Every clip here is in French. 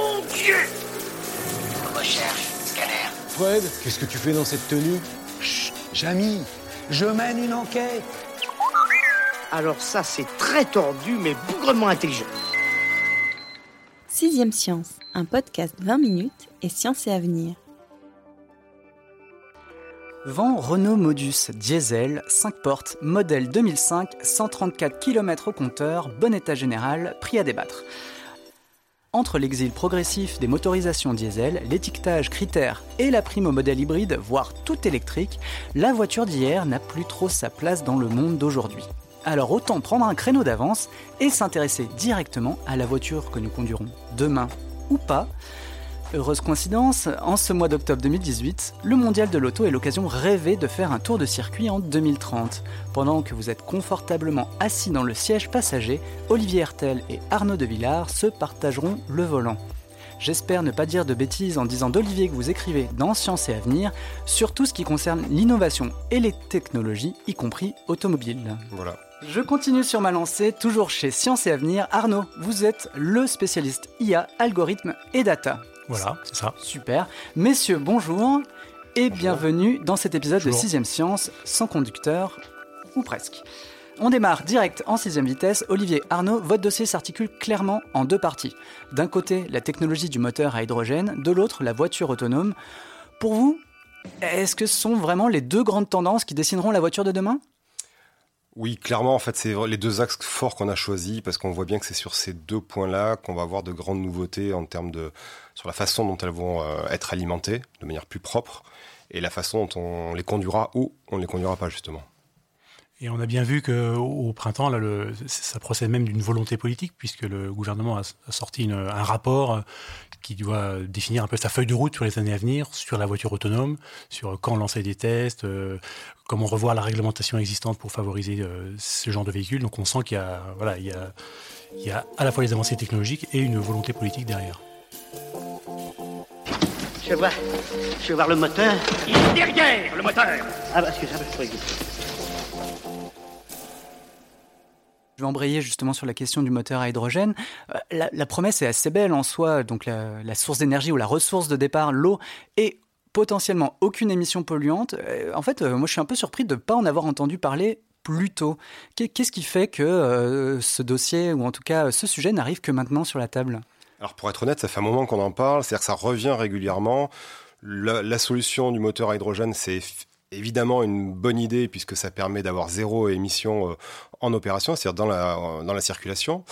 Mon Dieu Recherche, scanner. Fred, qu'est-ce que tu fais dans cette tenue? Chut, Jamy, je mène une enquête. Alors ça, c'est très tordu, mais bougrement intelligent. Sixième Science, un podcast 20 minutes et science et avenir. Vent Renault Modus Diesel, 5 portes, modèle 2005, 134 km au compteur, bon état général, prix à débattre. Entre l'exil progressif des motorisations diesel, l'étiquetage critère et la prime au modèle hybride, voire tout électrique, la voiture d'hier n'a plus trop sa place dans le monde d'aujourd'hui. Alors autant prendre un créneau d'avance et s'intéresser directement à la voiture que nous conduirons demain ou pas. Heureuse coïncidence, en ce mois d'octobre 2018, le mondial de l'auto est l'occasion rêvée de faire un tour de circuit en 2030. Pendant que vous êtes confortablement assis dans le siège passager, Olivier Hertel et Arnaud de Villard se partageront le volant. J'espère ne pas dire de bêtises en disant d'Olivier que vous écrivez dans Science et Avenir sur tout ce qui concerne l'innovation et les technologies, y compris automobiles. Voilà. Je continue sur ma lancée, toujours chez Science et Avenir. Arnaud, vous êtes le spécialiste IA, algorithme et data. Voilà, c'est ça. Super. Messieurs, bonjour et bienvenue dans cet épisode de 6ème Science, sans conducteur, ou presque. On démarre direct en sixième vitesse. Olivier Arnaud, votre dossier s'articule clairement en deux parties. D'un côté, la technologie du moteur à hydrogène, de l'autre, la voiture autonome. Pour vous, est-ce que ce sont vraiment les deux grandes tendances qui dessineront la voiture de demain? Oui, clairement, en fait, c'est les deux axes forts qu'on a choisis parce qu'on voit bien que c'est sur ces deux points-là qu'on va avoir de grandes nouveautés en termes de sur la façon dont elles vont euh, être alimentées de manière plus propre et la façon dont on les conduira ou on ne les conduira pas justement. Et on a bien vu qu'au printemps, là, le, ça procède même d'une volonté politique, puisque le gouvernement a, a sorti une, un rapport euh, qui doit définir un peu sa feuille de route sur les années à venir, sur la voiture autonome, sur quand lancer des tests, euh, comment revoir la réglementation existante pour favoriser euh, ce genre de véhicules. Donc on sent qu'il y a, voilà, il y a, il y a à la fois les avancées technologiques et une volonté politique derrière. Je vois, je vais voir le moteur. Il est derrière, le moteur Ah bah excusez-moi, je Je vais embrayer justement sur la question du moteur à hydrogène. Euh, La, promesse est assez belle en soi, donc la, source d'énergie ou la ressource de départ, l'eau, et potentiellement aucune émission polluante. Euh, En fait, euh, moi je suis un peu surpris de ne pas en avoir entendu parler plus tôt. Qu'est- Qu'est-ce qui fait que ce dossier, ou en tout cas ce sujet, n'arrive que maintenant sur la table? Alors pour être honnête, ça fait un moment qu'on en parle, c'est-à-dire que ça revient régulièrement. La, solution du moteur à hydrogène, c'est évidemment une bonne idée puisque ça permet d'avoir zéro émission euh, en opération, c'est-à-dire dans la, dans la circulation.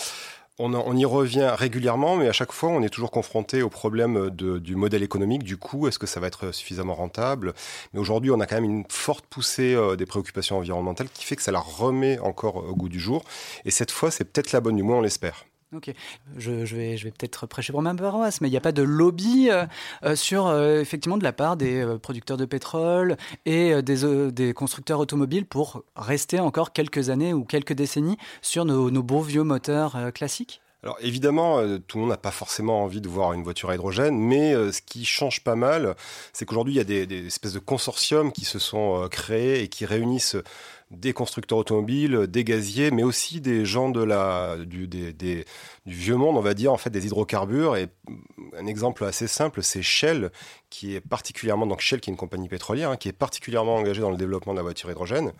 On, y revient régulièrement, mais à chaque fois, on est toujours confronté au problème du modèle économique, du coût, est-ce que ça va être suffisamment rentable? Mais aujourd'hui, on a quand même une forte poussée euh, des préoccupations environnementales qui fait que ça la remet encore au goût du jour. Et cette fois, c'est peut-être la bonne, du moins on l'espère. Ok, je, je vais, je vais peut-être prêcher pour ma paroisse, mais il n'y a pas de lobby euh, euh, sur euh, effectivement de la part des producteurs de pétrole et des, des constructeurs automobiles pour rester encore quelques années ou quelques décennies sur nos, beaux vieux moteurs classiques? Alors évidemment, euh, tout le monde n'a pas forcément envie de voir une voiture à hydrogène, mais euh, ce qui change pas mal, c'est qu'aujourd'hui, il y a des, espèces de consortiums qui se sont euh, créés et qui réunissent des constructeurs automobiles, des gaziers, mais aussi des gens du vieux monde, on va dire, en fait, des hydrocarbures. Et mm, un exemple assez simple, c'est Shell, qui est particulièrement, donc Shell, qui est une compagnie pétrolière, hein, qui est particulièrement engagée dans le développement de la voiture hydrogène,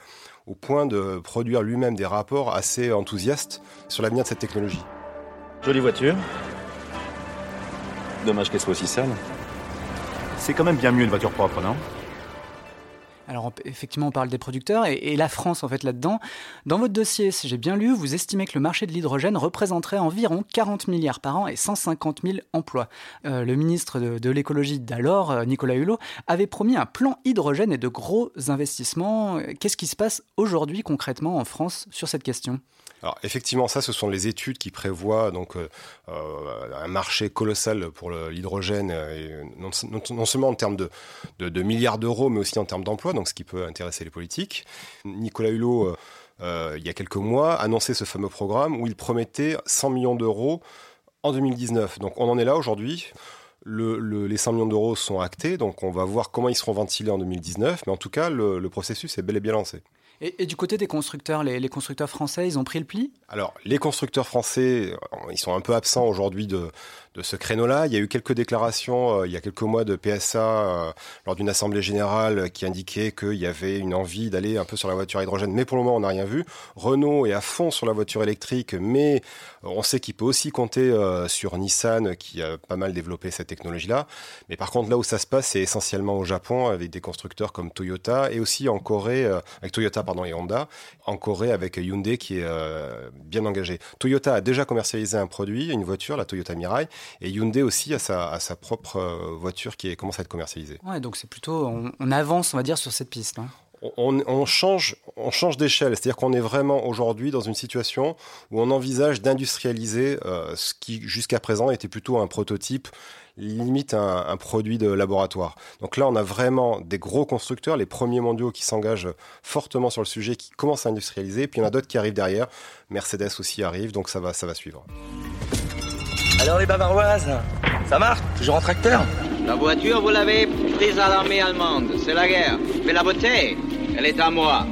au point de produire lui-même des rapports assez enthousiastes sur l'avenir de cette technologie. Jolie voiture. Dommage qu'elle soit aussi sale. C'est quand même bien mieux une voiture propre, non? Alors effectivement, on parle des producteurs et, la France en fait là-dedans. Dans votre dossier, si j'ai bien lu, vous estimez que le marché de l'hydrogène représenterait environ 40 milliards par an et 150 000 emplois. Euh, le ministre de, l'écologie d'alors, euh, Nicolas Hulot, avait promis un plan hydrogène et de gros investissements. Qu'est-ce qui se passe aujourd'hui concrètement en France sur cette question? Alors effectivement, ça, ce sont les études qui prévoient donc euh, un marché colossal pour l'hydrogène, non, seulement en termes de milliards d'euros, mais aussi en termes d'emplois donc ce qui peut intéresser les politiques. Nicolas Hulot, euh, euh, il y a quelques mois, annonçait ce fameux programme où il promettait 100 millions d'euros en 2019. Donc on en est là aujourd'hui. les 100 millions d'euros sont actés, donc on va voir comment ils seront ventilés en 2019, mais en tout cas, le, processus est bel et bien lancé. Et, du côté des constructeurs, les, les, constructeurs français, ils ont pris le pli? Alors, les constructeurs français, ils sont un peu absents aujourd'hui de, de ce créneau-là. Il y a eu quelques déclarations euh, il y a quelques mois de PSA euh, lors d'une assemblée générale qui indiquait qu'il y avait une envie d'aller un peu sur la voiture à hydrogène, mais pour le moment on n'a rien vu. Renault est à fond sur la voiture électrique, mais on sait qu'il peut aussi compter euh, sur Nissan qui a pas mal développé cette technologie-là. Mais par contre là où ça se passe, c'est essentiellement au Japon avec des constructeurs comme Toyota et aussi en Corée avec Toyota pardon et Honda, en Corée avec Hyundai qui est bien engagé. Toyota a déjà commercialisé un produit, une voiture, la Toyota Mirai, et Hyundai aussi a sa, sa propre euh, voiture qui commence à être commercialisée. Ouais, donc c'est plutôt, on, avance, on va dire, sur cette piste. Hein. On, change, on change d'échelle, c'est-à-dire qu'on est vraiment aujourd'hui dans une situation où on envisage d'industrialiser euh, ce qui jusqu'à présent était plutôt un prototype, limite un, un, produit de laboratoire. Donc là, on a vraiment des gros constructeurs, les premiers mondiaux qui s'engagent fortement sur le sujet, qui commencent à industrialiser, puis il y en a d'autres qui arrivent derrière. Mercedes aussi arrive, donc ça va, ça va suivre. Alors les bavaroises, ça marche Toujours en tracteur La voiture, vous l'avez prise à l'armée allemande, c'est la guerre. Mais la beauté, elle est à moi.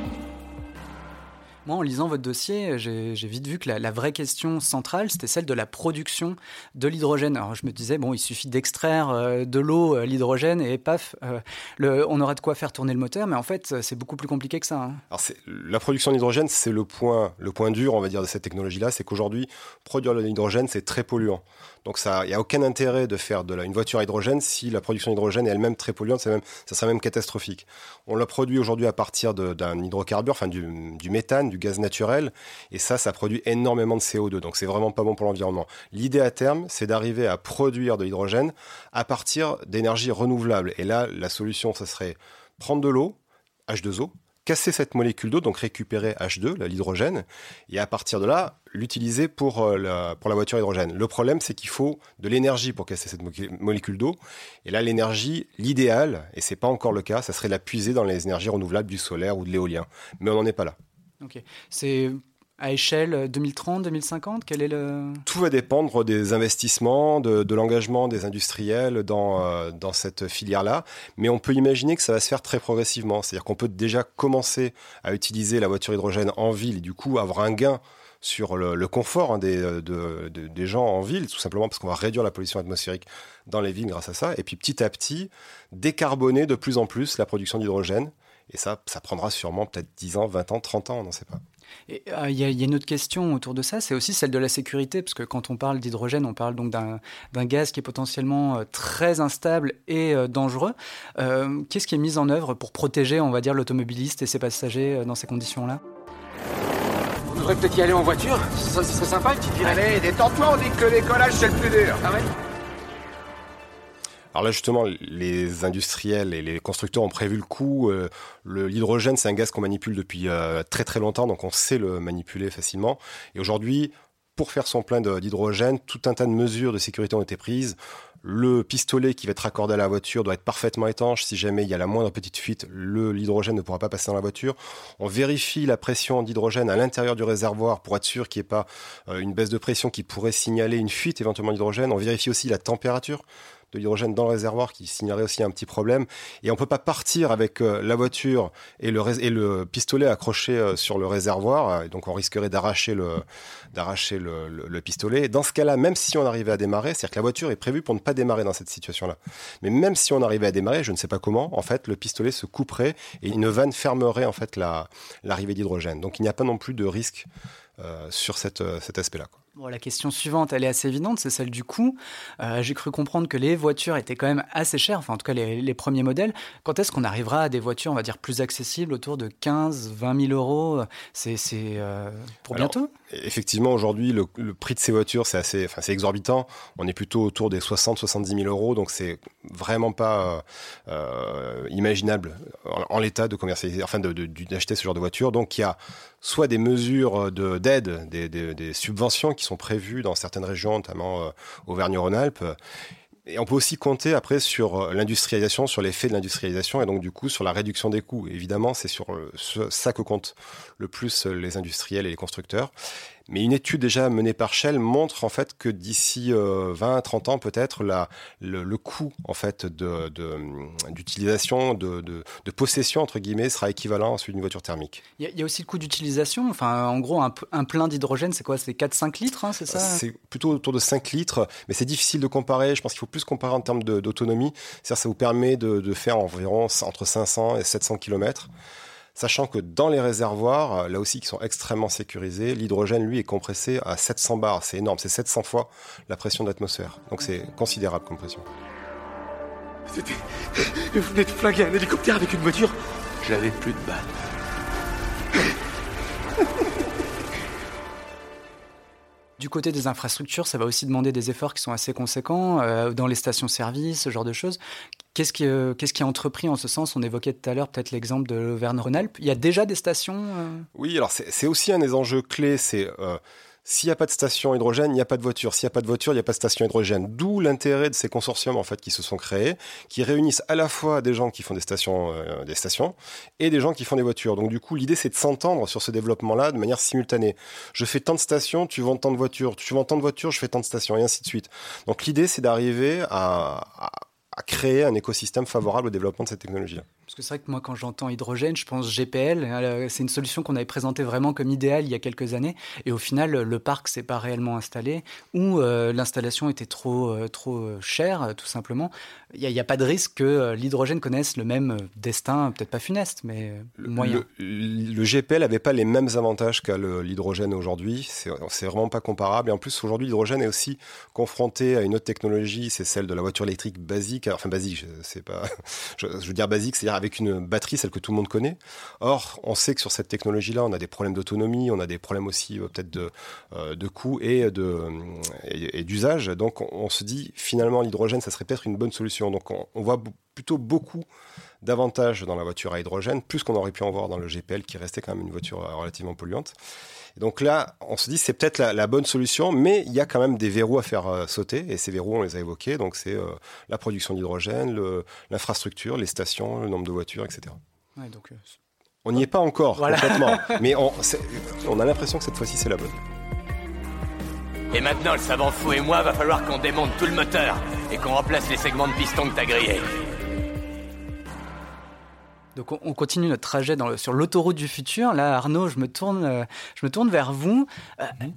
Moi, en lisant votre dossier, j'ai vite vu que la, vraie question centrale, c'était celle de la production de l'hydrogène. Alors, je me disais, bon, il suffit d'extraire euh, de l'eau, euh, l'hydrogène, et paf, euh, on aura de quoi faire tourner le moteur. Mais en fait, c'est beaucoup plus compliqué que ça. Hein. Alors, la production d'hydrogène, c'est le point, le point dur, on va dire, de cette technologie-là. C'est qu'aujourd'hui, produire de l'hydrogène, c'est très polluant. Donc il n'y a aucun intérêt de faire de la, une voiture à hydrogène si la production d'hydrogène est elle-même très polluante, même, ça serait même catastrophique. On la produit aujourd'hui à partir d'un hydrocarbure, enfin du, méthane, du gaz naturel, et ça, ça produit énormément de CO2, donc c'est vraiment pas bon pour l'environnement. L'idée à terme, c'est d'arriver à produire de l'hydrogène à partir d'énergies renouvelables. Et là, la solution, ça serait prendre de l'eau, H2O, casser cette molécule d'eau, donc récupérer H2, l'hydrogène, et à partir de là, l'utiliser pour, euh, la voiture hydrogène. Le problème, c'est qu'il faut de l'énergie pour casser cette molécule d'eau. Et là, l'énergie, l'idéal, et c'est pas encore le cas, ça serait la puiser dans les énergies renouvelables du solaire ou de l'éolien. Mais on n'en est pas là. Ok. C'est à échelle 2030, 2050 Quel est le... Tout va dépendre des investissements, de, l'engagement des industriels dans, euh, dans cette filière-là. Mais on peut imaginer que ça va se faire très progressivement. C'est-à-dire qu'on peut déjà commencer à utiliser la voiture hydrogène en ville et du coup avoir un gain sur le, confort hein, des, de, des gens en ville, tout simplement parce qu'on va réduire la pollution atmosphérique dans les villes grâce à ça. Et puis petit à petit, décarboner de plus en plus la production d'hydrogène. Et ça, ça prendra sûrement peut-être 10 ans, 20 ans, 30 ans, on n'en sait pas. Euh, il y, a une autre question autour de ça, c'est aussi celle de la sécurité, parce que quand on parle d'hydrogène, on parle donc d'un gaz qui est potentiellement euh, très instable et euh, dangereux. Qu'est-ce qui est mis en œuvre pour protéger, on va dire, l'automobiliste et ses passagers dans ces conditions-là? On devrait peut-être y aller en voiture, ça, serait sympa une petite virée. Allez, détends-toi, on dit que le décollage c'est le plus dur. Ah ouais? Alors là, justement, les industriels et les constructeurs ont prévu le coup. Euh, l'hydrogène, c'est un gaz qu'on manipule depuis euh, très très longtemps, donc on sait le manipuler facilement. Et aujourd'hui, pour faire son plein d'hydrogène, tout un tas de mesures de sécurité ont été prises. Le pistolet qui va être raccordé à la voiture doit être parfaitement étanche. Si jamais il y a la moindre petite fuite, l'hydrogène ne pourra pas passer dans la voiture. On vérifie la pression d'hydrogène à l'intérieur du réservoir pour être sûr qu'il n'y ait pas euh, une baisse de pression qui pourrait signaler une fuite éventuellement d'hydrogène. On vérifie aussi la température de l'hydrogène dans le réservoir qui signalerait aussi un petit problème. Et on peut pas partir avec euh, la voiture et le, et le pistolet accroché euh, sur le réservoir. Et donc on risquerait d'arracher le, le, le, pistolet. Dans ce cas-là, même si on arrivait à démarrer, c'est-à-dire que la voiture est prévue pour ne pas démarrer dans cette situation-là. Mais même si on arrivait à démarrer, je ne sais pas comment, en fait, le pistolet se couperait et une vanne fermerait en fait la, l'arrivée d'hydrogène. Donc il n'y a pas non plus de risque euh, sur cet aspect-là. Bon, la question suivante, elle est assez évidente, c'est celle du coût. Euh, j'ai cru comprendre que les voitures étaient quand même assez chères, enfin en tout cas les, premiers modèles. Quand est-ce qu'on arrivera à des voitures, on va dire, plus accessibles, autour de 15, 20 000 euros? C'est euh, pour bientôt? Effectivement, aujourd'hui, le, prix de ces voitures, c'est assez, exorbitant. On est plutôt autour des 60-70 000 euros, donc c'est vraiment pas euh, imaginable en, l'état de commercialiser, enfin, d'acheter ce genre de voiture. Donc il y a soit des mesures d'aide, des, des, subventions qui sont prévues dans certaines régions, notamment euh, Auvergne-Rhône-Alpes. Et on peut aussi compter après sur euh, l'industrialisation, sur l'effet de l'industrialisation et donc du coup sur la réduction des coûts. Évidemment, c'est sur euh, ça que comptent le plus les industriels et les constructeurs. Mais une étude déjà menée par Shell montre en fait que d'ici 20 euh, 30 ans peut-être le, le, coût en fait d'utilisation, de, de, de, possession entre guillemets sera équivalent à celui d'une voiture thermique. Il y, a aussi le coût d'utilisation. Enfin, en gros, un, un plein d'hydrogène, c'est quoi? C'est 4-5 litres, hein, c'est ça? C'est plutôt autour de 5 litres, mais c'est difficile de comparer. Je pense qu'il faut plus comparer en termes d'autonomie. C'est-à-dire, ça vous permet de, de faire environ entre 500 et 700 km sachant que dans les réservoirs, euh, là aussi qui sont extrêmement sécurisés, l'hydrogène lui est compressé à 700 bars, c'est énorme, c'est 700 fois la pression de l'atmosphère. Donc c'est considérable comme pression. C'était... Vous venez de flinguer un hélicoptère avec une voiture J'avais plus de balles. Du côté des infrastructures, ça va aussi demander des efforts qui sont assez conséquents euh, dans les stations-service, ce genre de choses. Qu'est-ce qui, euh, est entrepris en ce sens? On évoquait tout à l'heure peut-être l'exemple de l'Auvergne-Rhône-Alpes. Il y a déjà des stations euh? Oui, alors c'est, aussi un des enjeux clés. C'est s'il n'y a pas de station hydrogène, il n'y a pas de voiture. S'il n'y a pas de voiture, il n'y a pas de station hydrogène. D'où l'intérêt de ces consortiums en fait qui se sont créés, qui réunissent à la fois des gens qui font des stations, euh, des stations, et des gens qui font des voitures. Donc du coup, l'idée c'est de s'entendre sur ce développement-là de manière simultanée. Je fais tant de stations, tu vends tant de voitures. Tu vends tant de voitures, je fais tant de stations, et ainsi de suite. Donc l'idée c'est d'arriver à créer un écosystème favorable au développement de cette technologie-là. Parce que c'est vrai que moi, quand j'entends hydrogène, je pense GPL. Euh, c'est une solution qu'on avait présentée vraiment comme idéale il y a quelques années. Et au final, le parc s'est pas réellement installé ou euh, l'installation était trop, euh, trop chère, tout simplement. Il n'y a, pas de risque que l'hydrogène connaisse le même destin, peut-être pas funeste, mais moyen. Le, GPL n'avait pas les mêmes avantages qu'à l'hydrogène aujourd'hui. C'est vraiment pas comparable. Et en plus, aujourd'hui, l'hydrogène est aussi confronté à une autre technologie, c'est celle de la voiture électrique basique. Enfin, basique, c'est pas. Je, je veux dire basique, c'est-à-dire avec une batterie, celle que tout le monde connaît. Or, on sait que sur cette technologie-là, on a des problèmes d'autonomie, on a des problèmes aussi euh, peut-être de, euh, de coût et et, d'usage. Donc, on, se dit finalement l'hydrogène, ça serait peut-être une bonne solution. Donc, on, voit plutôt beaucoup d'avantages dans la voiture à hydrogène, plus qu'on aurait pu en voir dans le GPL, qui restait quand même une voiture euh, relativement polluante. donc là, on se dit c'est peut-être la, bonne solution, mais il y a quand même des verrous à faire sauter, et ces verrous, on les a évoqués. Donc c'est la production d'hydrogène, l'infrastructure, les stations, le nombre de voitures, etc. donc, on n'y est pas encore complètement, mais on, on a l'impression que cette fois-ci c'est la bonne. Et maintenant, le savant fou et moi, va falloir qu'on démonte tout le moteur et qu'on remplace les segments de piston que t'as grillés. Donc on continue notre trajet sur l'autoroute du futur. Là, Arnaud, je me tourne, euh, je me tourne vers vous. Euh, mhm.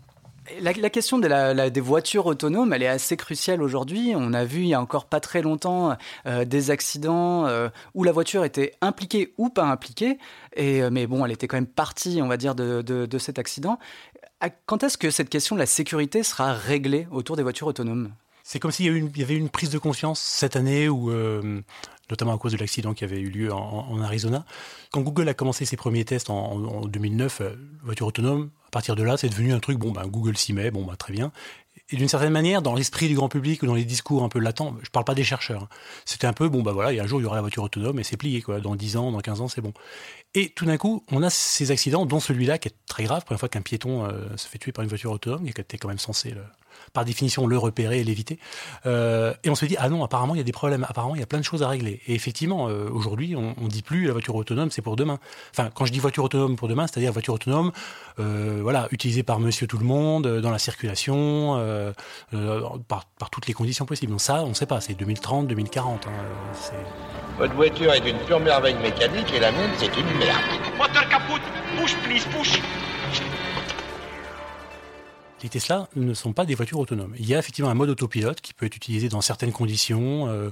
La, question des voitures autonomes, elle est assez cruciale aujourd'hui. On a vu il y a encore pas très longtemps euh, des accidents où la voiture était impliquée ou pas impliquée, et, mais bon, elle était quand même partie, on va dire, de, de cet accident. Quand est-ce que cette question de la sécurité sera réglée autour des voitures autonomes? C'est comme s'il y, avait une prise de conscience cette année, où, euh, notamment à cause de l'accident qui avait eu lieu en, Arizona. Quand Google a commencé ses premiers tests en, 2009, euh, voiture autonome, à partir de là, c'est devenu un truc, bon, ben, Google s'y met, bon, ben, très bien. Et d'une certaine manière, dans l'esprit du grand public ou dans les discours un peu latents, je ne parle pas des chercheurs, hein, c'était un peu, bon, ben voilà, il y a un jour, il y aura la voiture autonome et c'est plié, quoi. Dans 10 ans, dans 15 ans, c'est bon. Et tout d'un coup, on a ces accidents, dont celui-là qui est très grave, première fois qu'un piéton euh, se fait tuer par une voiture autonome, qui était quand même censé par définition le repérer et l'éviter. Euh, et on se dit, ah non, apparemment, il y a des problèmes, apparemment, il y a plein de choses à régler. Et effectivement, euh, aujourd'hui, on, ne dit plus la voiture autonome, c'est pour demain. Enfin, quand je dis voiture autonome pour demain, c'est-à-dire voiture autonome, euh, voilà, utilisée par monsieur tout le monde, dans la circulation, par, toutes les conditions possibles. Donc ça, on ne sait pas, c'est 2030, 2040. Hein, Votre voiture est une pure merveille mécanique et la mienne, c'est une merde. Moteur capote, push please, push. Les Tesla ne sont pas des voitures autonomes. Il y a effectivement un mode autopilote qui peut être utilisé dans certaines conditions euh,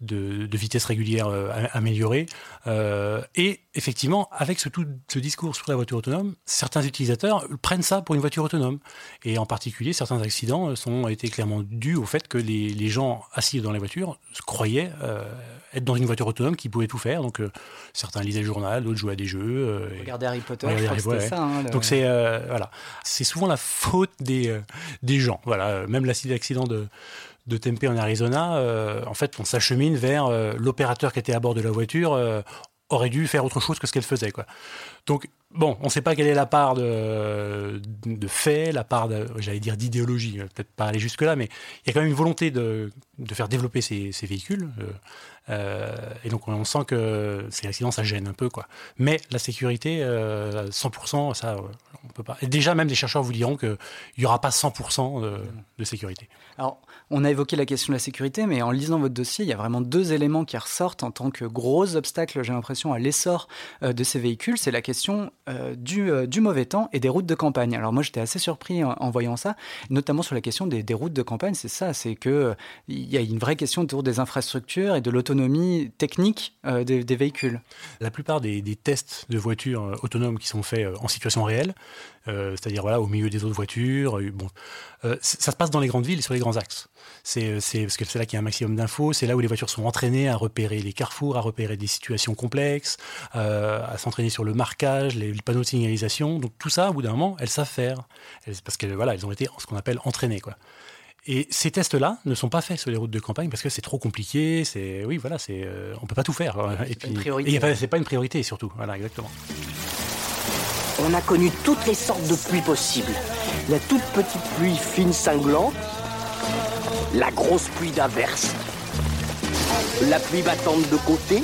de, vitesse régulière euh, améliorée. Euh, et effectivement, avec ce, tout, ce discours sur la voiture autonome, certains utilisateurs prennent ça pour une voiture autonome. Et en particulier, certains accidents sont été clairement dus au fait que les, gens assis dans les voitures croyaient être dans une voiture autonome qui pouvait tout faire. Donc certains lisaient le journal, d'autres jouaient à des jeux. Regardez Harry Potter, je crois ça. Hein, Donc c'est voilà, c'est souvent la faute des, euh, des gens. Voilà, même l'accident de, de Tempe en Arizona, euh, en fait, on s'achemine vers euh, l'opérateur qui était à bord de la voiture aurait dû faire autre chose que ce qu'elle faisait. Quoi. Donc, bon, on ne sait pas quelle est la part de, de fait, la part, j'allais dire, d'idéologie, peut-être pas aller jusque-là, mais il y a quand même une volonté de, de faire développer ces, ces véhicules. Euh, et donc on sent que ces accidents, ça gêne un peu. Quoi. Mais la sécurité, 100%, ça, on peut pas. Et déjà, même des chercheurs vous diront qu'il n'y aura pas 100% de, de sécurité. Alors, on a évoqué la question de la sécurité, mais en lisant votre dossier, il y a vraiment deux éléments qui ressortent en tant que gros obstacles, j'ai l'impression, à l'essor euh, de ces véhicules. C'est la question euh, euh, du, mauvais temps et des routes de campagne. Alors moi, j'étais assez surpris en, voyant ça, notamment sur la question des, routes de campagne. C'est ça, c'est que il y a une vraie question autour des infrastructures et de l'autonomie technique des, véhicules. La plupart des, des tests de voitures autonomes qui sont faits en situation réelle, c'est-à-dire voilà, au milieu des autres voitures, bon, ça se passe dans les grandes villes et sur les grands axes. C'est parce que c'est là qu'il y a un maximum d'infos, c'est là où les voitures sont entraînées à repérer les carrefours, à repérer des situations complexes, euh, à s'entraîner sur le marquage, les, panneaux de signalisation. Donc tout ça, au bout d'un moment, elles savent faire, parce qu'elles voilà, elles ont été ce qu'on appelle entraînées quoi. Et ces tests-là ne sont pas faits sur les routes de campagne parce que c'est trop compliqué. C'est oui, voilà, c'est euh, on peut pas tout faire. Et puis, c'est pas une priorité surtout. Voilà, exactement. On a connu toutes les sortes de pluies possibles. La toute petite pluie fine cinglante, la grosse pluie d'averse, la pluie battante de côté,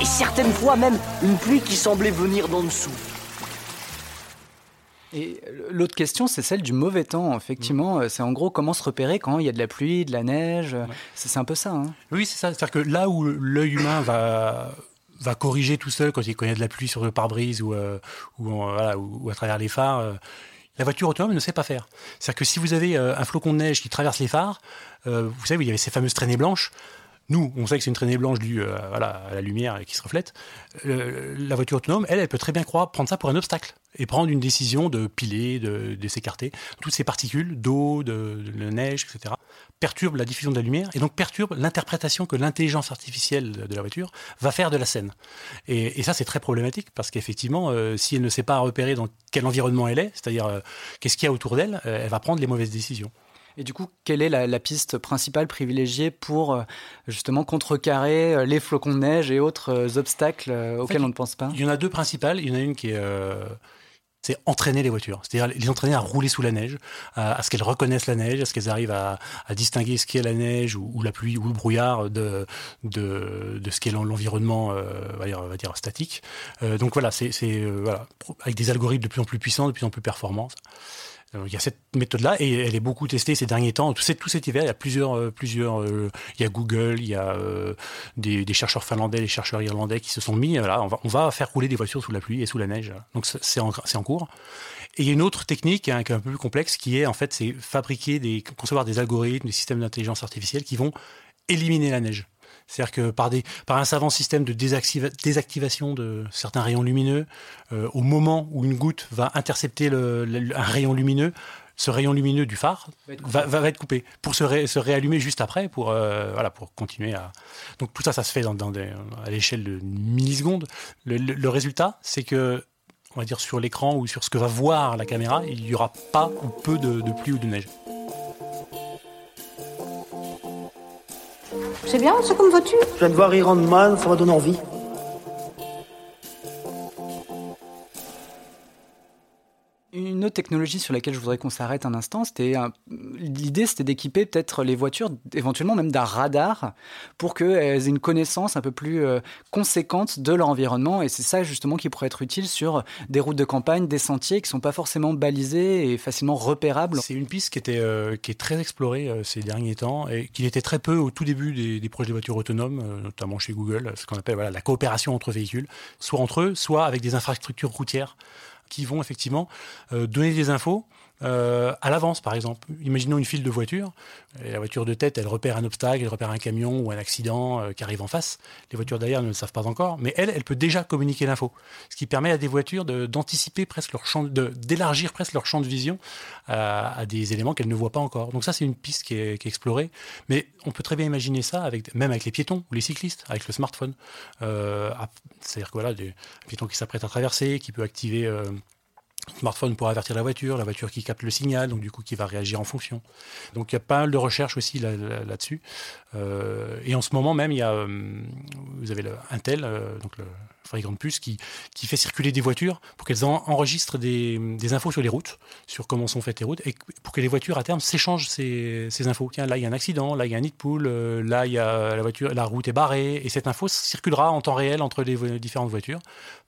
et certaines fois même une pluie qui semblait venir d'en dessous. Et l'autre question, c'est celle du mauvais temps. Effectivement, mm. c'est en gros comment se repérer quand il y a de la pluie, de la neige? C'est un peu ça. Hein. Oui, c'est ça. C'est-à-dire que là où l'œil humain va va corriger tout seul quand il connaît de la pluie sur le pare-brise ou, euh, ou, à travers les phares, euh, la voiture autonome ne sait pas faire. C'est-à-dire que si vous avez euh, un flocon de neige qui traverse les phares, vous savez, il y avait ces fameuses traînées blanches. Nous, on sait que c'est une traînée blanche due euh, à la lumière qui se reflète. la voiture autonome, elle, elle peut très bien croire prendre ça pour un obstacle et prendre une décision de piler, de, s'écarter. Toutes ces particules d'eau, de, de, neige, etc., perturbent la diffusion de la lumière et donc perturbent l'interprétation que l'intelligence artificielle de la voiture va faire de la scène. Et, et ça, c'est très problématique parce qu'effectivement, euh, si elle ne sait pas repérer dans quel environnement elle est, c'est-à-dire euh, qu'est-ce qu'il y a autour d'elle, euh, elle va prendre les mauvaises décisions. Et du coup, quelle est la, piste principale privilégiée pour justement contrecarrer les flocons de neige et autres obstacles auxquels on ne pense pas? Il y en a deux principales. Il y en a une qui est c'est entraîner les voitures. C'est-à-dire les entraîner à rouler sous la neige, à, ce qu'elles reconnaissent la neige, à ce qu'elles arrivent à, distinguer ce qu'est la neige ou, la pluie ou le brouillard de, de, de ce l'environnement, euh, va, dire, va dire statique. Euh, donc voilà, c'est euh, voilà, avec des algorithmes de plus en plus puissants, de plus en plus performants. Euh, il y a cette méthode-là et elle est beaucoup testée ces derniers temps. Tout, tout cet hiver, il y a plusieurs, euh, plusieurs. Euh, il y a Google, il y a des, chercheurs finlandais, des chercheurs irlandais qui se sont mis. Voilà, on va, on va faire rouler des voitures sous la pluie et sous la neige. Donc c'est en, en, cours. Et il y a une autre technique hein, qui est un peu plus complexe, qui est en fait, c'est fabriquer des, concevoir des algorithmes, des systèmes d'intelligence artificielle qui vont éliminer la neige. C'est-à-dire que par, des, par un savant système de désactivation de certains rayons lumineux, euh, au moment où une goutte va intercepter un rayon lumineux, ce rayon lumineux du phare va, va, être coupé pour se, se, réallumer juste après pour, euh, voilà, pour continuer à... Donc tout ça, ça se fait dans, dans à l'échelle de millisecondes. Le, résultat, c'est que, on va dire sur l'écran ou sur ce que va voir la caméra, il n'y aura pas ou peu de, de pluie ou de neige. C'est bien, c'est comme voiture. Je viens de voir Iron Man, ça m'a donné envie. Une autre technologie sur laquelle je voudrais qu'on s'arrête un instant, c'était l'idée, c'était d'équiper peut-être les voitures, éventuellement même d'un radar, pour qu'elles aient une connaissance un peu plus euh, conséquente de leur environnement. Et c'est ça justement qui pourrait être utile sur des routes de campagne, des sentiers qui sont pas forcément balisés et facilement repérables. C'est une piste qui était euh, qui est très explorée euh, ces derniers temps et qui était très peu au tout début des, projets de voitures autonomes, notamment chez Google, ce qu'on appelle la coopération entre véhicules, soit entre eux, soit avec des infrastructures routières qui vont effectivement euh, donner des infos euh, à l'avance, par exemple. Imaginons une file de voitures. La voiture de tête, elle repère un obstacle, elle repère un camion ou un accident euh, qui arrive en face. Les voitures derrière ne le savent pas encore, mais elle, elle peut déjà communiquer l'info. Ce qui permet à des voitures d'anticiper presque leur champ, d'élargir presque leur champ de vision à, des éléments qu'elles ne voient pas encore. Donc ça, c'est une piste qui est, explorée. Mais on peut très bien imaginer ça avec, même avec les piétons ou les cyclistes, avec le smartphone. Euh, c'est-à-dire que voilà, des piétons qui s'apprêtent à traverser, qui peut activer smartphone pour avertir la voiture, la voiture qui capte le signal, donc du coup qui va réagir en fonction. Donc il y a pas mal de recherches aussi là-dessus. Euh, et en ce moment même, il y a, euh, vous avez le Intel, euh, donc le fabricant de puces, qui, qui fait circuler des voitures pour qu'elles enregistrent des, infos sur les routes, sur comment sont faites les routes, et pour que les voitures à terme s'échangent ces, infos. Tiens, là il y a un accident, là il y a un nid de là il y a la voiture, la route est barrée, et cette info circulera en temps réel entre les différentes voitures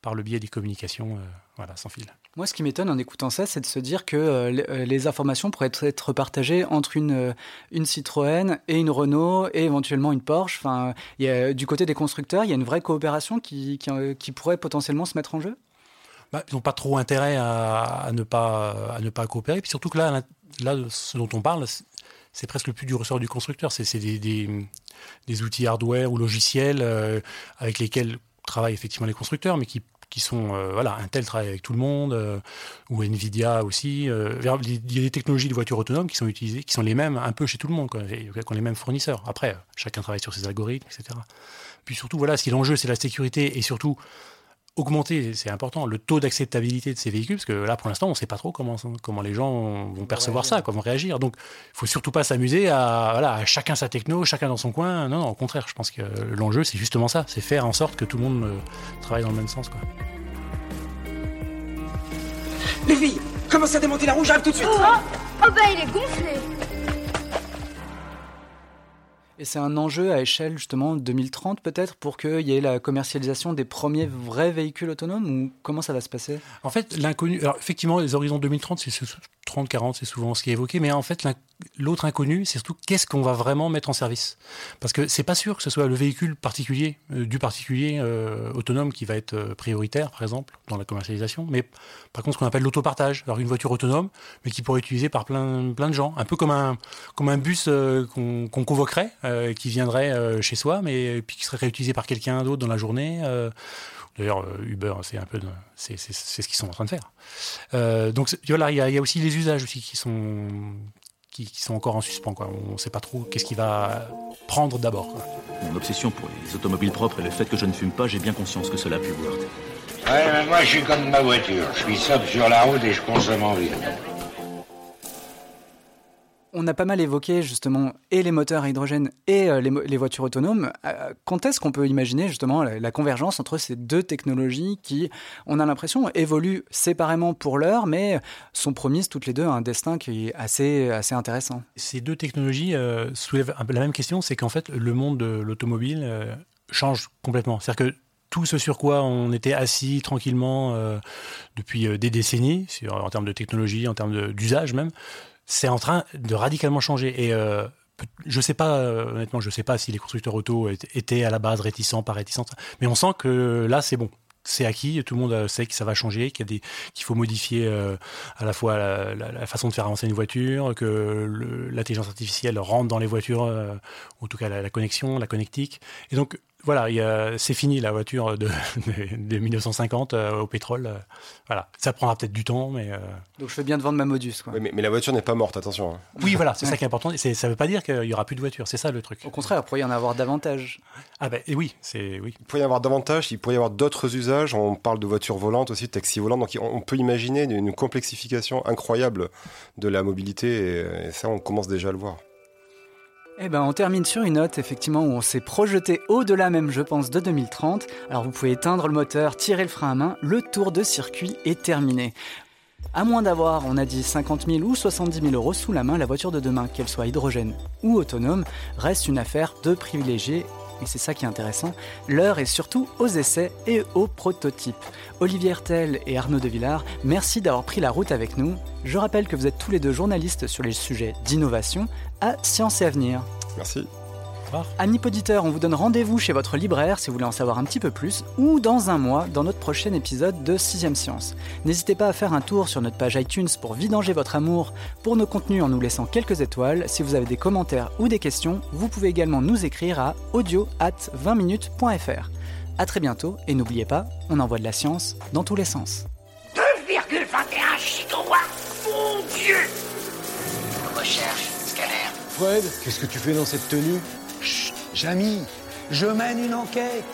par le biais des communications, voilà, sans fil. Moi, ce qui m'étonne en écoutant ça, c'est de se dire que euh, euh, les informations pourraient être partagées entre une, euh, une Citroën et une Renault et éventuellement une Porsche. Enfin, du côté des constructeurs, il y a une vraie coopération qui, qui, pourrait potentiellement se mettre en jeu? Bah, Ils n'ont pas trop intérêt à, ne pas, à ne pas coopérer. Puis surtout que là, là, ce dont on parle, c'est presque plus du ressort du constructeur. C'est des, des, outils hardware ou logiciels avec lesquels travaillent effectivement les constructeurs, mais qui qui sont euh, voilà Intel travaille avec tout le monde euh, ou Nvidia aussi euh, il y a des technologies de voitures autonomes qui sont utilisées qui sont les mêmes un peu chez tout le monde qui ont les mêmes fournisseurs. Après chacun travaille sur ses algorithmes etc puis surtout voilà si l'enjeu c'est la sécurité et surtout augmenter, c'est important, le taux d'acceptabilité de ces véhicules, parce que là, pour l'instant, on ne sait pas trop comment, comment les gens vont percevoir ça, comment réagir. Donc, il faut surtout pas s'amuser à, voilà, à chacun sa techno, chacun dans son coin. Non, non au contraire, je pense que l'enjeu, c'est justement ça, c'est faire en sorte que tout le monde euh, travaille dans le même sens. Quoi. Les filles, commencez à démonter la rouge, j'arrive tout de suite. Oh, oh bah il est gonflé et c'est un enjeu à échelle justement 2030 peut-être pour qu'il y ait la commercialisation des premiers vrais véhicules autonomes ou comment ça va se passer? En fait, l'inconnu. Alors effectivement, les horizons 2030, c'est 30-40, c'est souvent ce qui est évoqué, mais en fait, l'autre inconnu, c'est surtout qu'est-ce qu'on va vraiment mettre en service? Parce que c'est pas sûr que ce soit le véhicule particulier, euh, du particulier euh, autonome qui va être euh, prioritaire, par exemple, dans la commercialisation, mais par contre, ce qu'on appelle l'autopartage. Alors, une voiture autonome, mais qui pourrait être utilisée par plein, plein de gens, un peu comme un, comme un bus qu'on convoquerait, qui viendrait chez soi, mais puis qui serait réutilisé par quelqu'un d'autre dans la journée. D'ailleurs, Uber, c'est un peu, c'est ce qu'ils sont en train de faire. donc voilà, il y, y, a aussi les usages aussi qui sont qui, sont encore en suspens. Quoi. On ne sait pas trop qu'est-ce qui va prendre d'abord. Mon obsession pour les automobiles propres et le fait que je ne fume pas, j'ai bien conscience que cela pu voir. Ouais, mais moi je suis comme ma voiture. Je suis sobre sur la route et je consomme en ville. On a pas mal évoqué justement et les moteurs à hydrogène et euh, les, voitures autonomes. Euh, quand est-ce qu'on peut imaginer justement la, convergence entre ces deux technologies qui, on a l'impression, évoluent séparément pour l'heure, mais sont promises toutes les deux à un destin qui est assez, assez intéressant? Ces deux technologies euh, soulèvent la même question, c'est qu'en fait le monde de l'automobile change complètement. C'est-à-dire que tout ce sur quoi on était assis tranquillement depuis des décennies, en termes de technologie, en termes d'usage même, c'est en train de radicalement changer. Et euh, je sais pas, euh, honnêtement, je sais pas si les constructeurs auto étaient à la base réticents, pas réticents, mais on sent que là, c'est bon. C'est acquis, tout le monde sait que ça va changer, qu'il qu'il faut modifier euh, à la fois la, façon de faire avancer une voiture, que l'intelligence artificielle rentre dans les voitures, en tout cas la, la, connexion, la connectique. Et donc voilà, c'est fini la voiture de, 1950 euh, au pétrole. Euh, voilà, ça prendra peut-être du temps, mais. Euh, Donc je fais bien de vendre ma Modus. mais, la voiture n'est pas morte, attention. Hein. Oui, voilà, c'est ça qui est important. Ça ne veut pas dire qu'il y aura plus de voitures, c'est ça le truc. Au contraire, il pourrait y en avoir davantage. Ah ben oui, c'est oui. Il pourrait y en avoir davantage. Il pourrait y avoir d'autres usages. On parle de voitures volantes aussi, de taxis volants. Donc on peut imaginer une complexification incroyable de la mobilité, et ça, on commence déjà à le voir. Eh ben, on termine sur une note, effectivement, où on s'est projeté au-delà même, je pense, de 2030. Alors, vous pouvez éteindre le moteur, tirer le frein à main, le tour de circuit est terminé. À moins d'avoir, on a dit 50 000 ou 70 000 euros sous la main, la voiture de demain, qu'elle soit hydrogène ou autonome, reste une affaire de privilégiés et c'est ça qui est intéressant, l'heure est surtout aux essais et aux prototypes. Olivier Hertel et Arnaud de Villard, merci d'avoir pris la route avec nous. Je rappelle que vous êtes tous les deux journalistes sur les sujets d'innovation à Science et Avenir. Merci. Obligatoire. Amis auditeurs, on vous donne rendez-vous chez votre libraire si vous voulez en savoir un petit peu plus, ou dans un mois dans notre prochain épisode de 6ème Science. N'hésitez pas à faire un tour sur notre page iTunes pour vidanger votre amour pour nos contenus en nous laissant quelques étoiles. Si vous avez des commentaires ou des questions, vous pouvez également nous écrire à audio at 20minutes.fr. A très bientôt, et n'oubliez pas, on envoie de la science dans tous les sens. 2,21 gigawatts Mon Dieu Recherche, scanner. Fred, qu'est-ce que tu fais dans cette tenue? Chut, Jamy, je mène une enquête.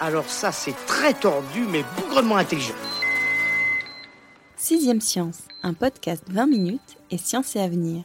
Alors ça, c'est très tordu, mais bougrement intelligent. Sixième Science, un podcast 20 minutes et science et avenir.